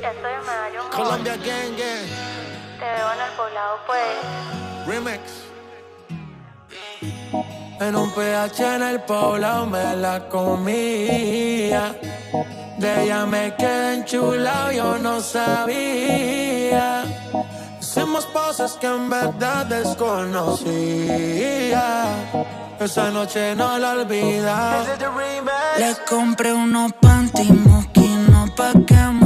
Ya estoy en Medallón Colombia Gang Gang. Te veo en el poblado, pues. Remix. En un PH en el poblado me la comía. De ella me quedé enchulado, yo no sabía. Hicimos cosas que en verdad desconocía. Esa noche no la olvida. Le compré unos panty moquinos pa' que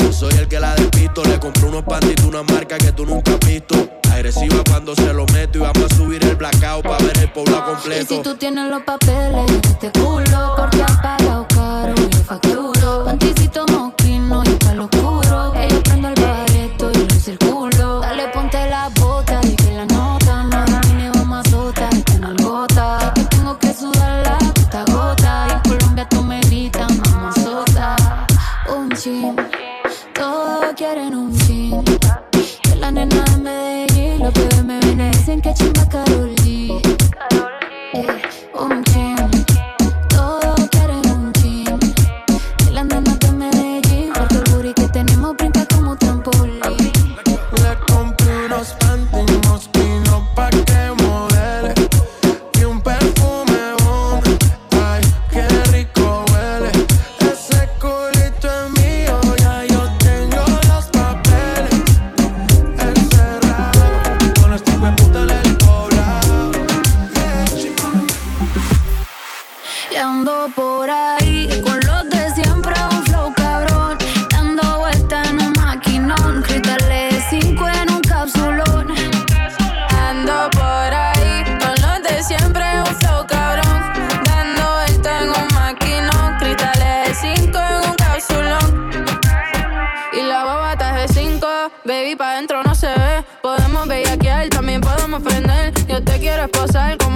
Soy el que la despisto. Le compré unos pantitos, una marca que tú nunca has visto. Agresiva cuando se lo meto y vamos a subir el blackout para ver el pueblo completo. Y si tú tienes los papeles, este culo, porque han pagado caro y facturo. Panticito moco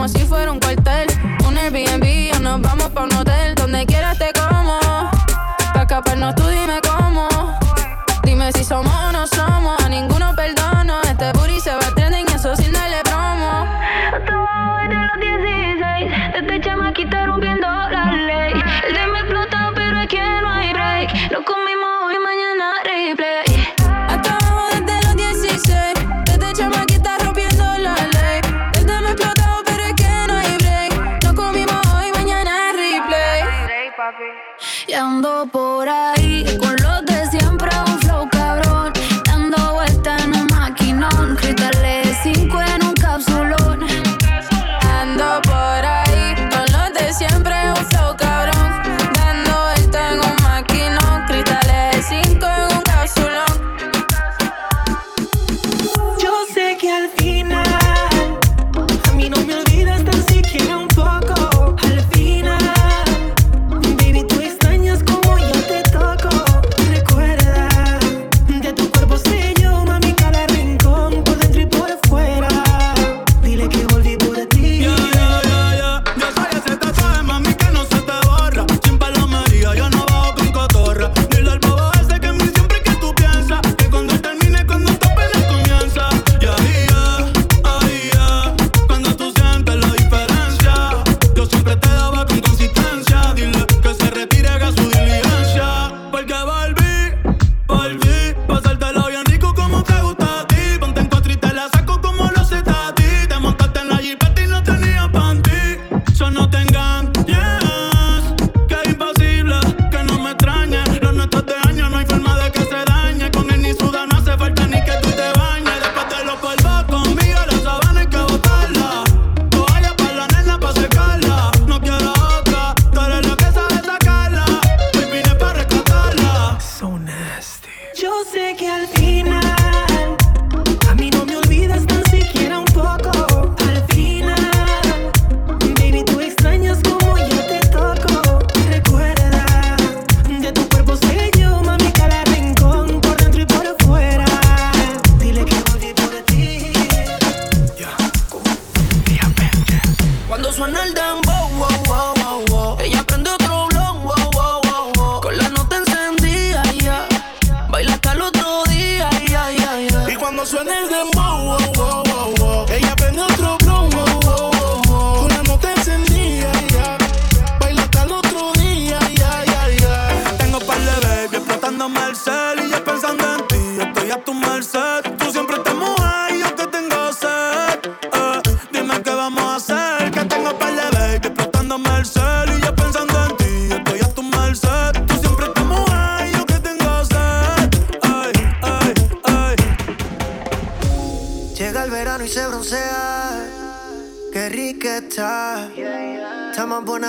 como si fuera un cuarto.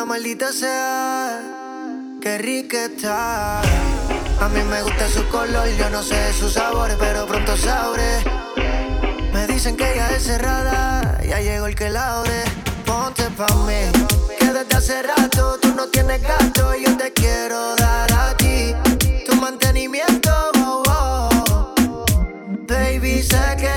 Maldita sea, qué rica está. A mí me gusta su color, yo no sé sus sabores, pero pronto sabré. Me dicen que ella es cerrada, ya llegó el que la ore. Ponte pa' mí, que desde hace rato tú no tienes gato y yo te quiero dar a ti. Tu mantenimiento, oh, oh. baby, sé que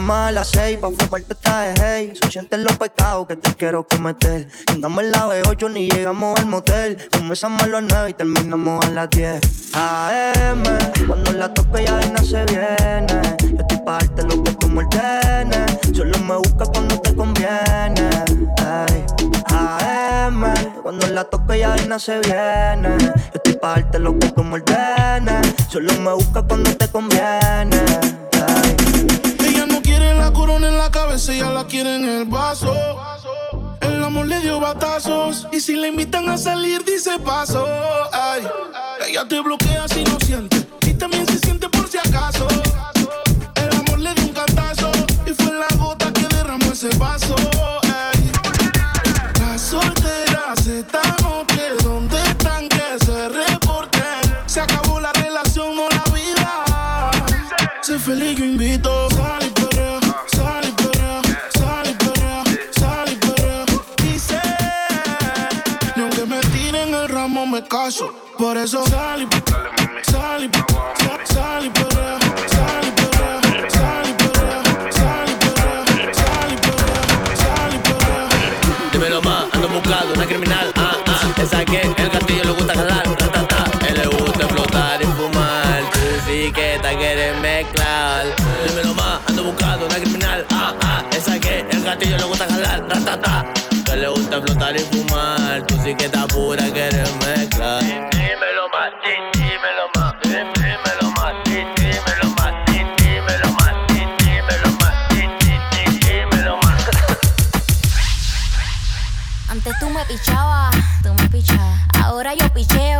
Me llama a las seis pa' fumarte esta hey Son los pecados que te quiero cometer. Andamos en la B8 ni llegamos al motel. Comenzamos a las 9 y terminamos a las 10 AM, cuando la toque ya de se viene. Yo estoy pa' darte lo que como el tene Solo me busca cuando te conviene. Ay. AM, cuando la toque ya de se viene. Yo estoy pa' darte lo que como el tene Solo me busca cuando te conviene corona en la cabeza, ella la quiere el vaso. El amor le dio batazos. Y si le invitan a salir, dice paso. Ay, ella te bloquea si no siente. Y también se siente por si acaso. El amor le dio un cantazo. Y fue la gota que derramó ese vaso. Ay, las solteras esta noche, ¿dónde están que se reporten? Se acabó la relación, no la vida. Sé feliz, yo invito. Caso. Por eso sal y sal y sal- sal y perrea, sal y perrea, sal y perrea, sal y perrea, sal y perrea, sal y perrea. Dímelo más, ando buscando una criminal. Ah, ah, esa que el castillo le gusta jalar. Ratata, él le gusta explotar y fumar. Tú sí que te quieres mezclar. Dímelo más, ando buscando una criminal. Ah, ah, esa que el castillo le gusta jalar. Ratata, que le gusta explotar y fumar. Tú sí que estás pura, quieres pichabas, tú me pichabas. Ahora yo picheo.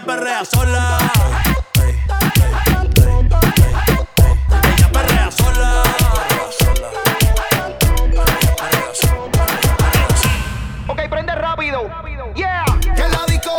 Ella perrea sola. Ella perrea sola. Ok, prende rápido. Yeah. Que la disco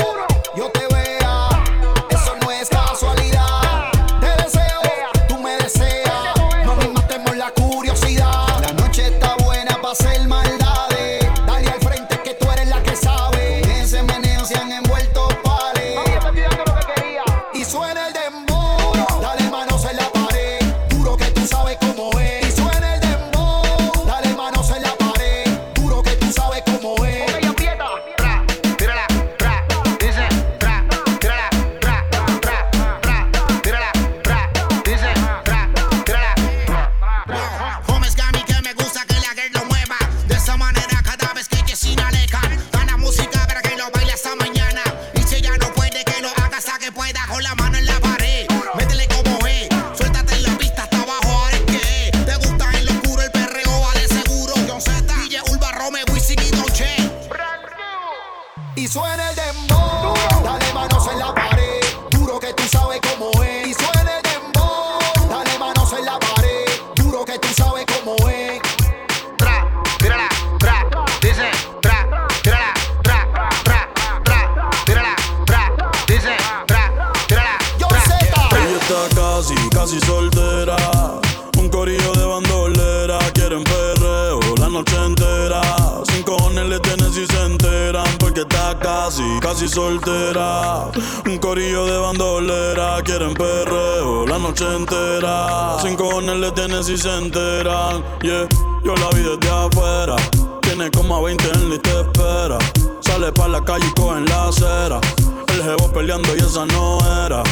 Un corillo de bandolera, quieren perreo la noche entera. Sin cojones le tienen si se enteran. Yeah, yo la vi desde afuera. Tiene como a 20 en la y te espera. Sale pa' la calle y cogen la acera. El jevo peleando y esa no era.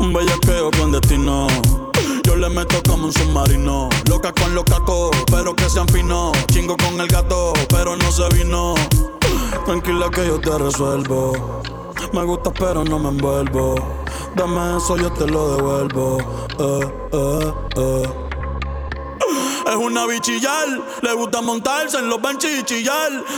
Un bellaqueo con destino. Yo le meto como un submarino. Loca con los cacos, pero que sean finos. Chingo con el gato, pero no se vino. Tranquila que yo te resuelvo. Me gusta pero no me envuelvo. Dame eso, yo te lo devuelvo. Eh, eh, eh. Es una bichillar, le gusta montarse en los benches y.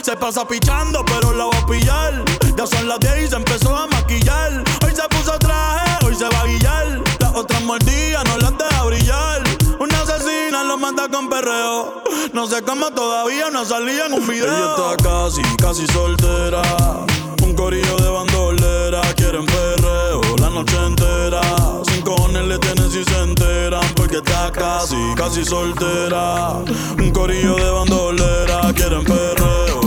Se pasa pichando, pero la va a pillar. Ya son las 10 y se empezó a maquillar. Hoy se puso traje, hoy se va a guillar. Las otras mordidas no las deja brillar. Una asesina lo mata con perreo. No sé cómo todavía no salía en un video. Ella está casi, casi soltera. Un corillo de bandolera, quieren perreo la noche entera. Sin cojones le tienen si se enteran, porque está casi, casi soltera. Un corillo de bandolera, quieren perreo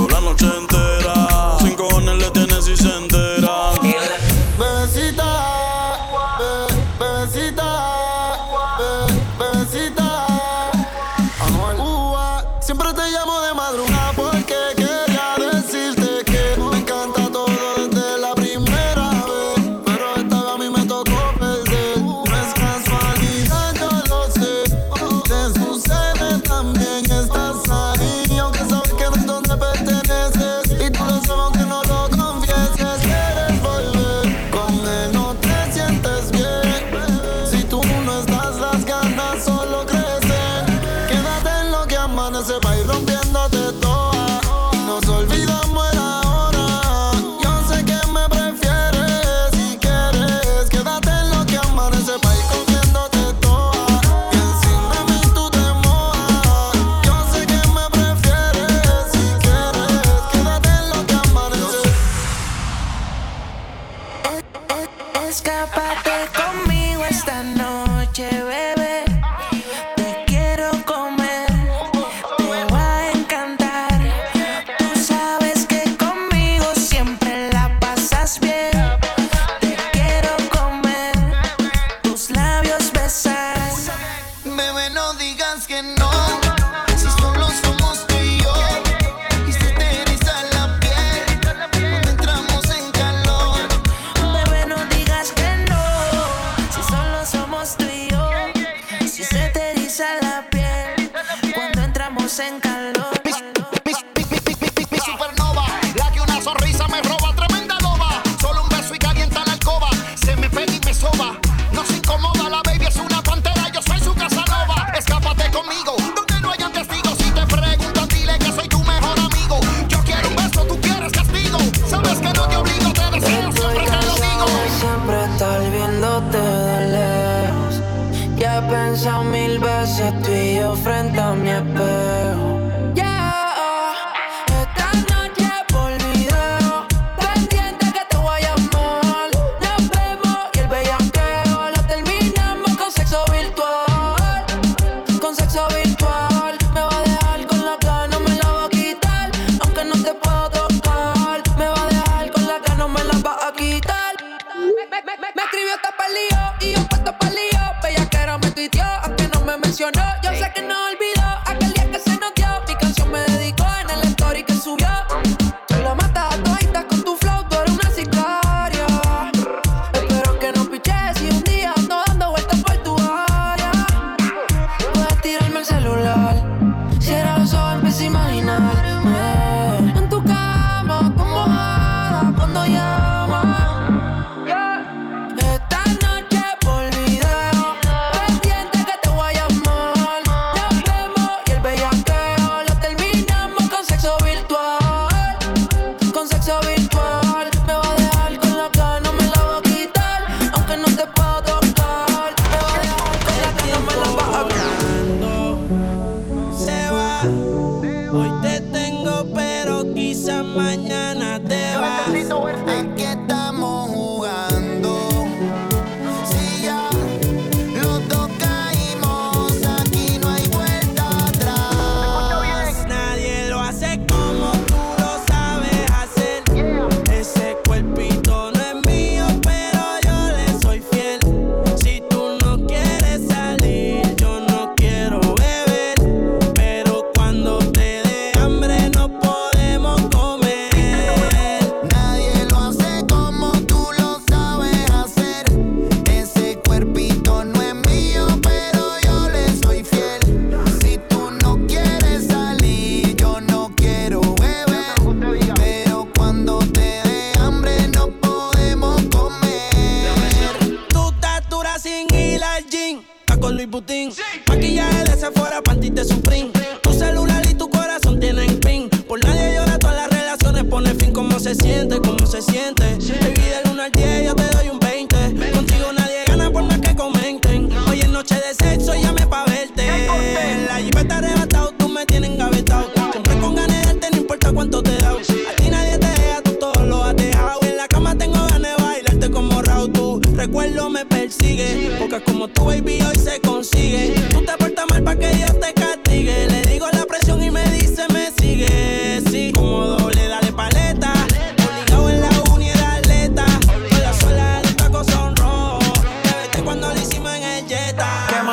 She know it. I get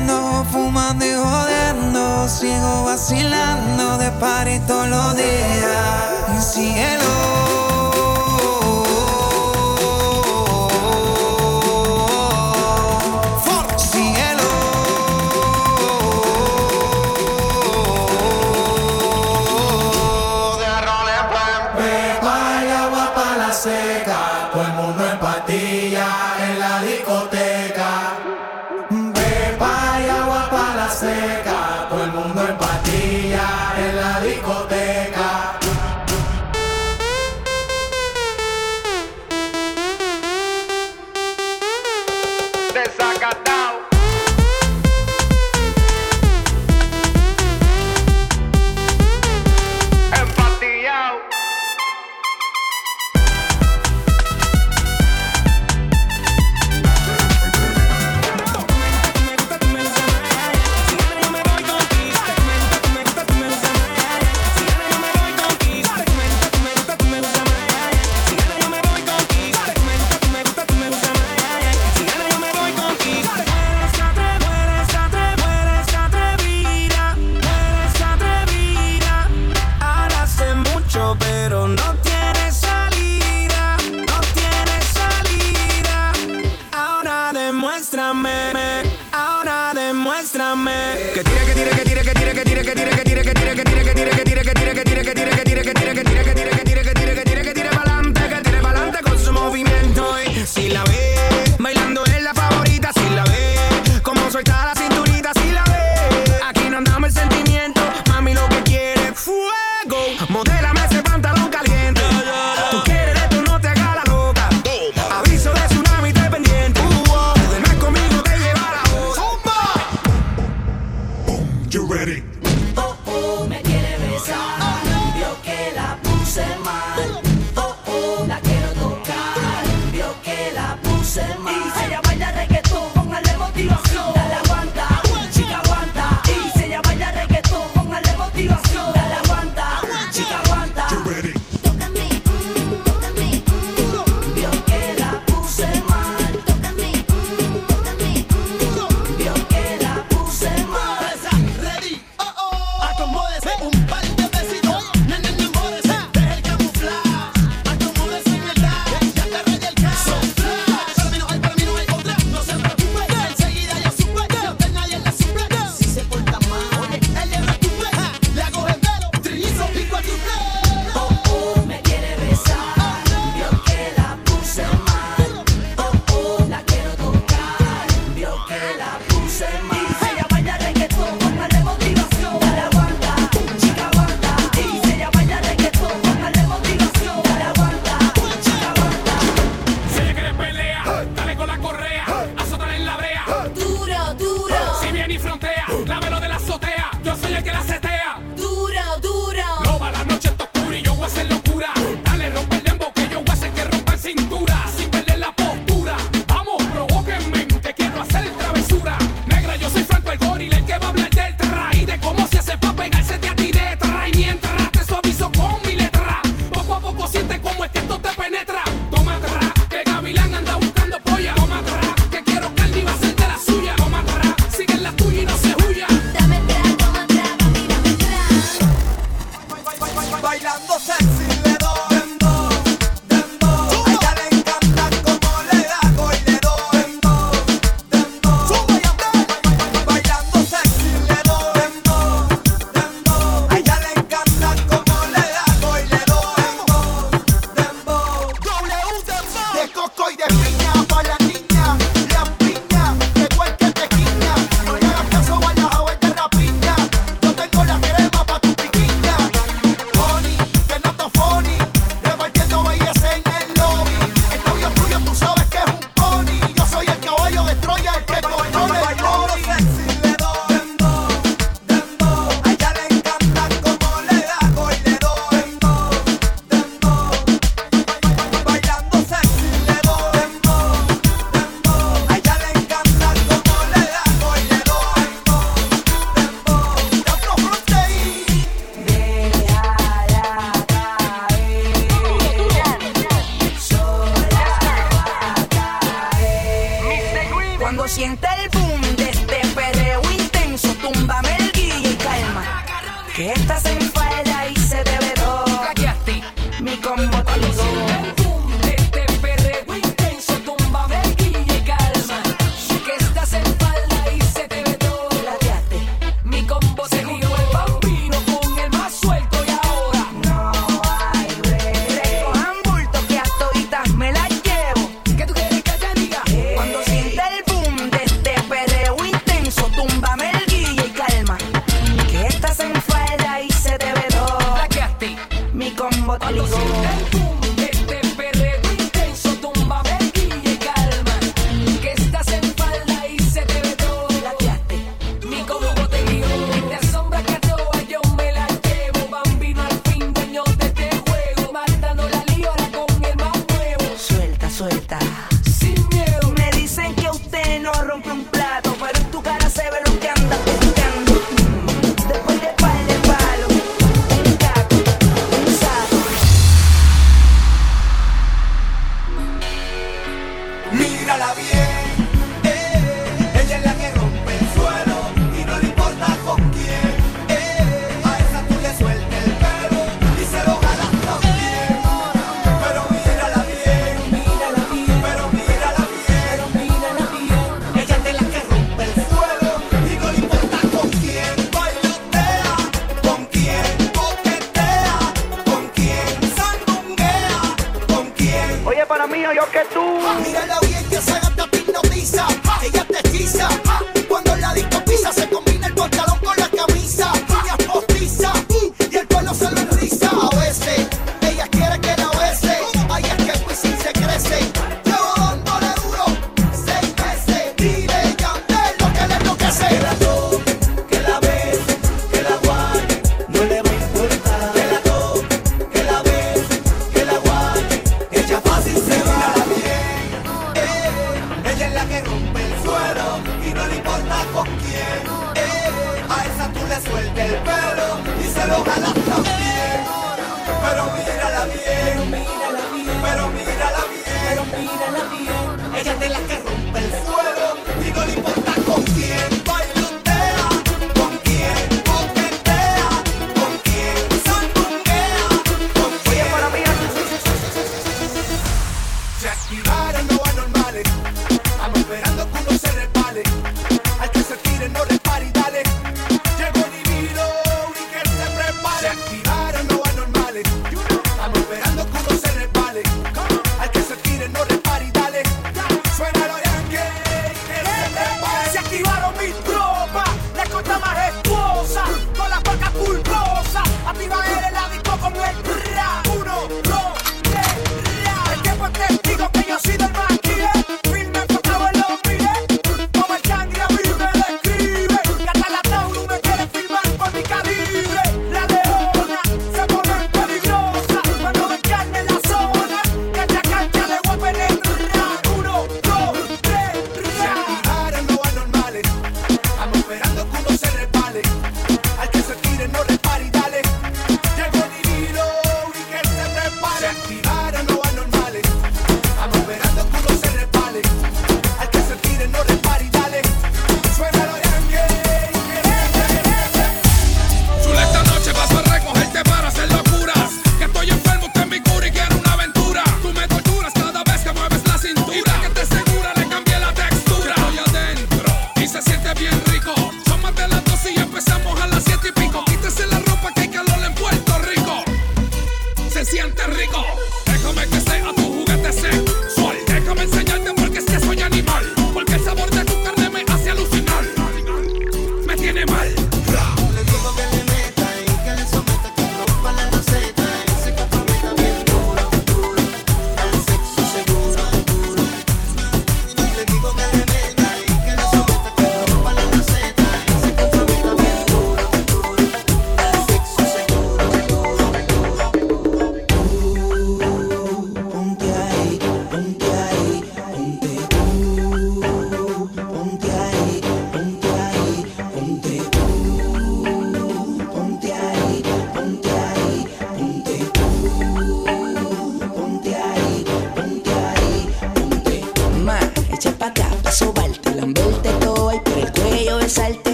bebiendo, fumando y jodiendo. Sigo vacilando de party todos los días. Cielo.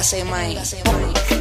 Póngase más.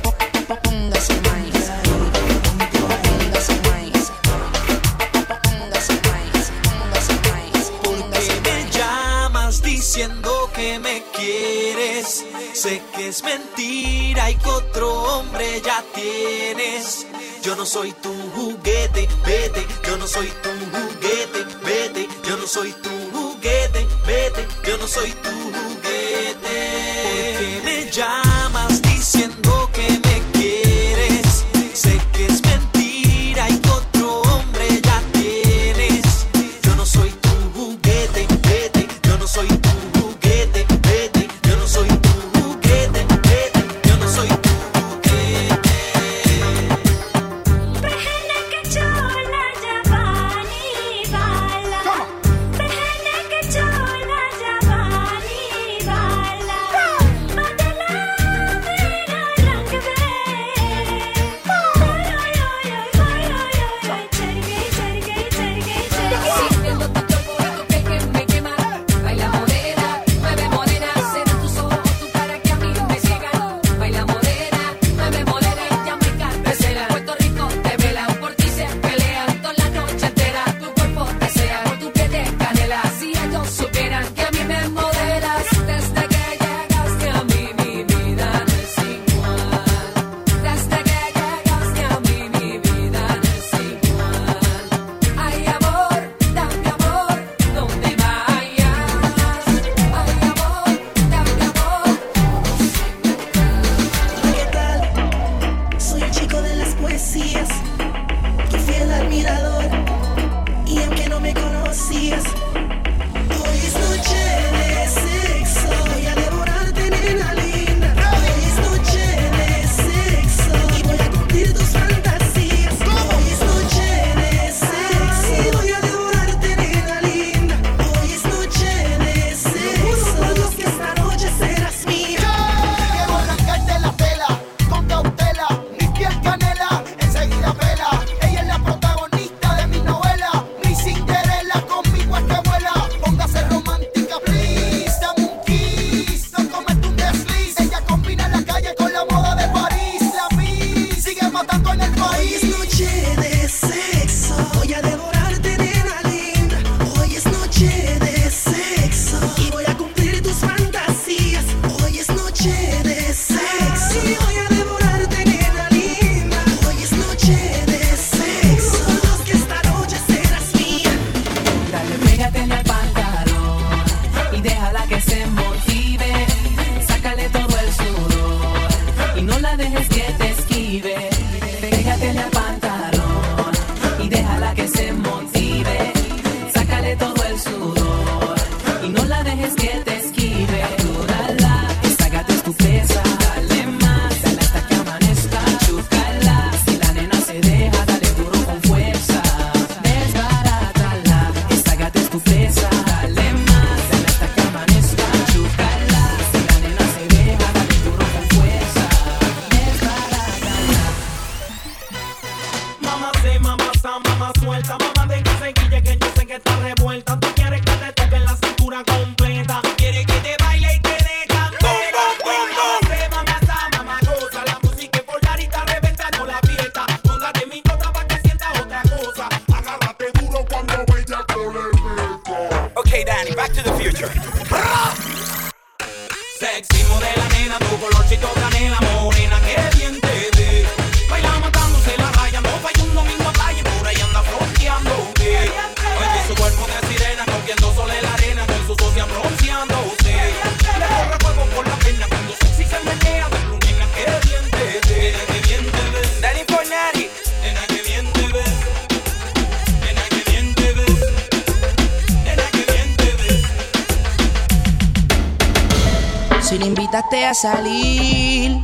salir.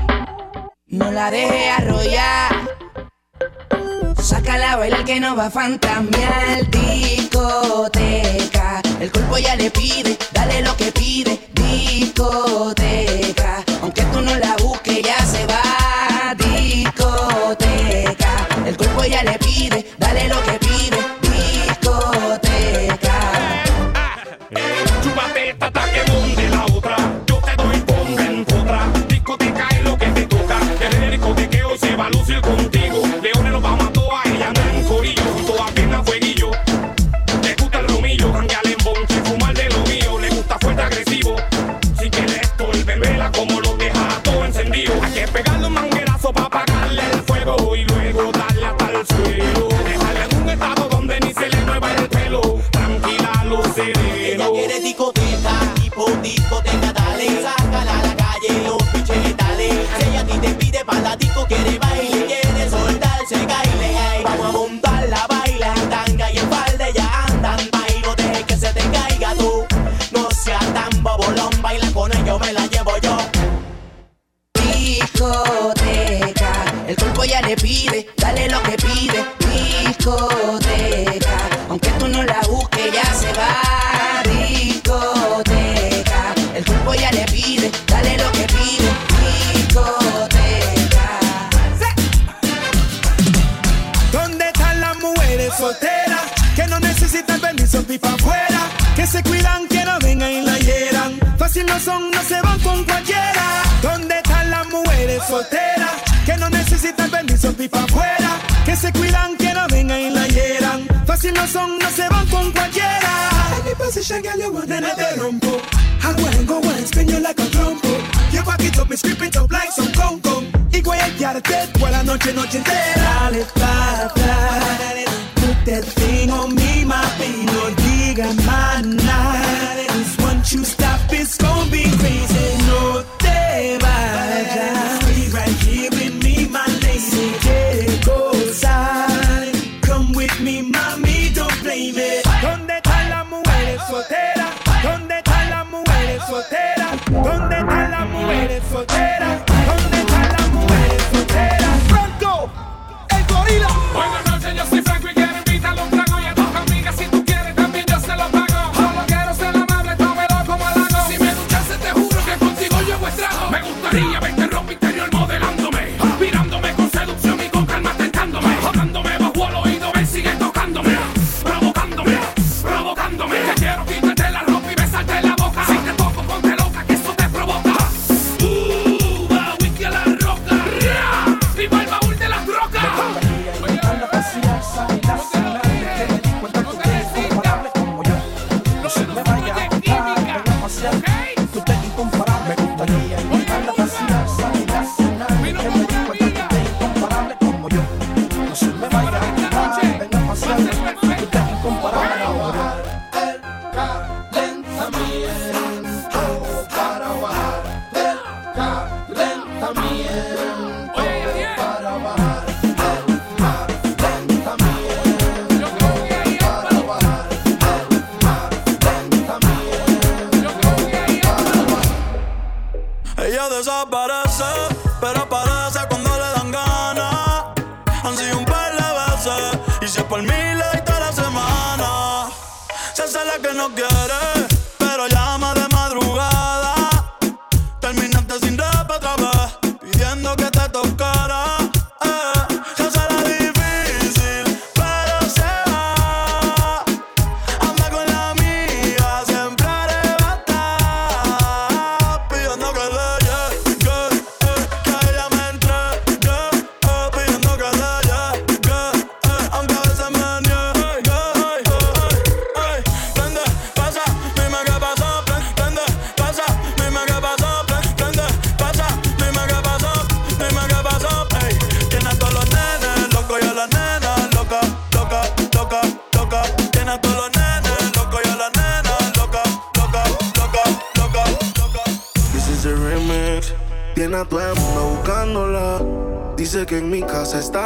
No la deje arrollar. Sácala a bailar que no va a fantamear. Discoteca. El cuerpo ya le pide, dale lo que esa es la que no quiere, pero llama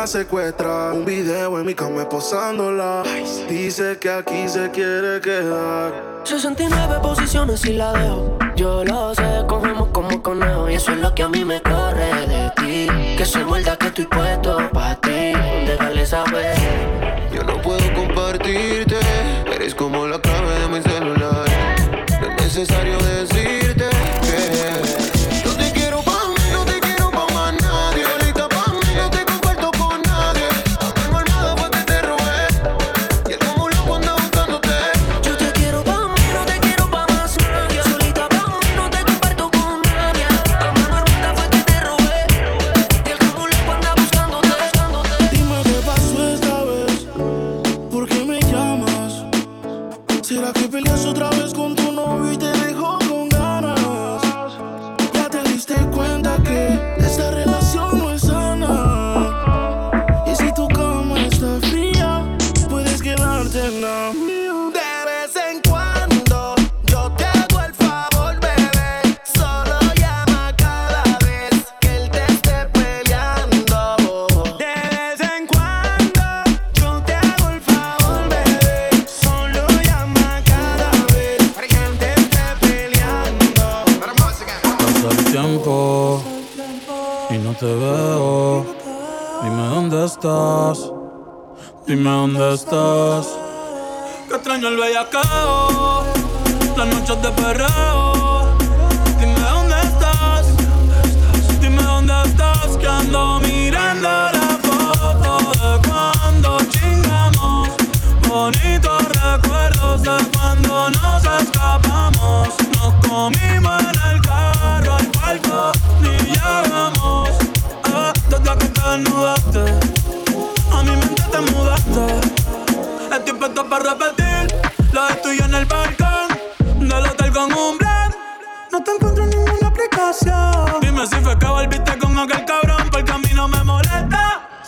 secuestrar. Un video en mi cama posándola. Dice que aquí se quiere quedar. 69 posiciones y la dejo. Yo lo sé, cogemos como conejo. Y eso es lo que a mí me corre de ti. Que soy muerda, que estoy puesto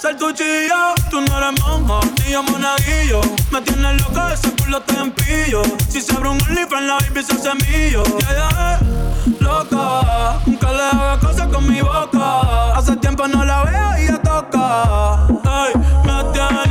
ser tu chillo. Tú no eres monja, ni yo monaguillo. Me tienes loco, ese culo te empillo. Si se abre un en la baby se semillo. Ya ella es loca, nunca le haga cosas con mi boca. Hace tiempo no la veo y ya toca. ay, me tiene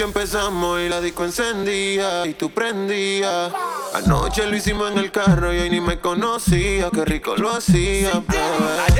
noche empezamos y la disco encendía y tú prendías. Anoche lo hicimos en el carro y hoy ni me conocía, qué rico lo hacía, bebé.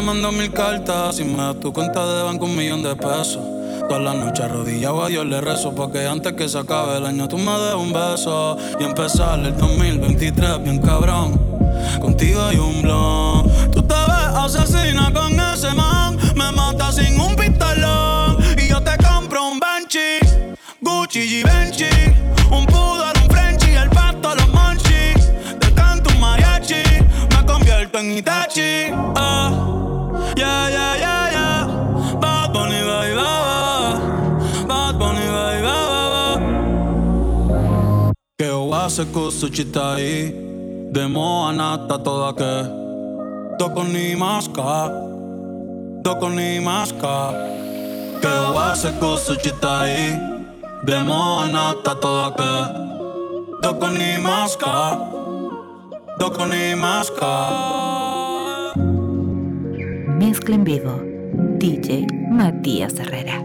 mando mil cartas. Si me das tu cuenta de banco, un millón de pesos. Toda la noche arrodillado a Dios le rezo Porque antes que se acabe el año tú me des un beso. Y empezar el 2023 bien cabrón. Contigo hay un blon. Tú te ves asesina con ese man. Me mata sin un pistolón. Y yo te compro un Banshee Gucci Givenchy. Un poodle, un Frenchie El pato, los monchis Te canto un mariachi Me convierto en Itachi. Ah. Oase kusuchita i Demo anata toda que Doko ni maska Doko ni maska Que oase kusuchita i Demo anata toda que Doko ni maska Doko ni maska Mezcla en vivo. DJ Matías Herrera.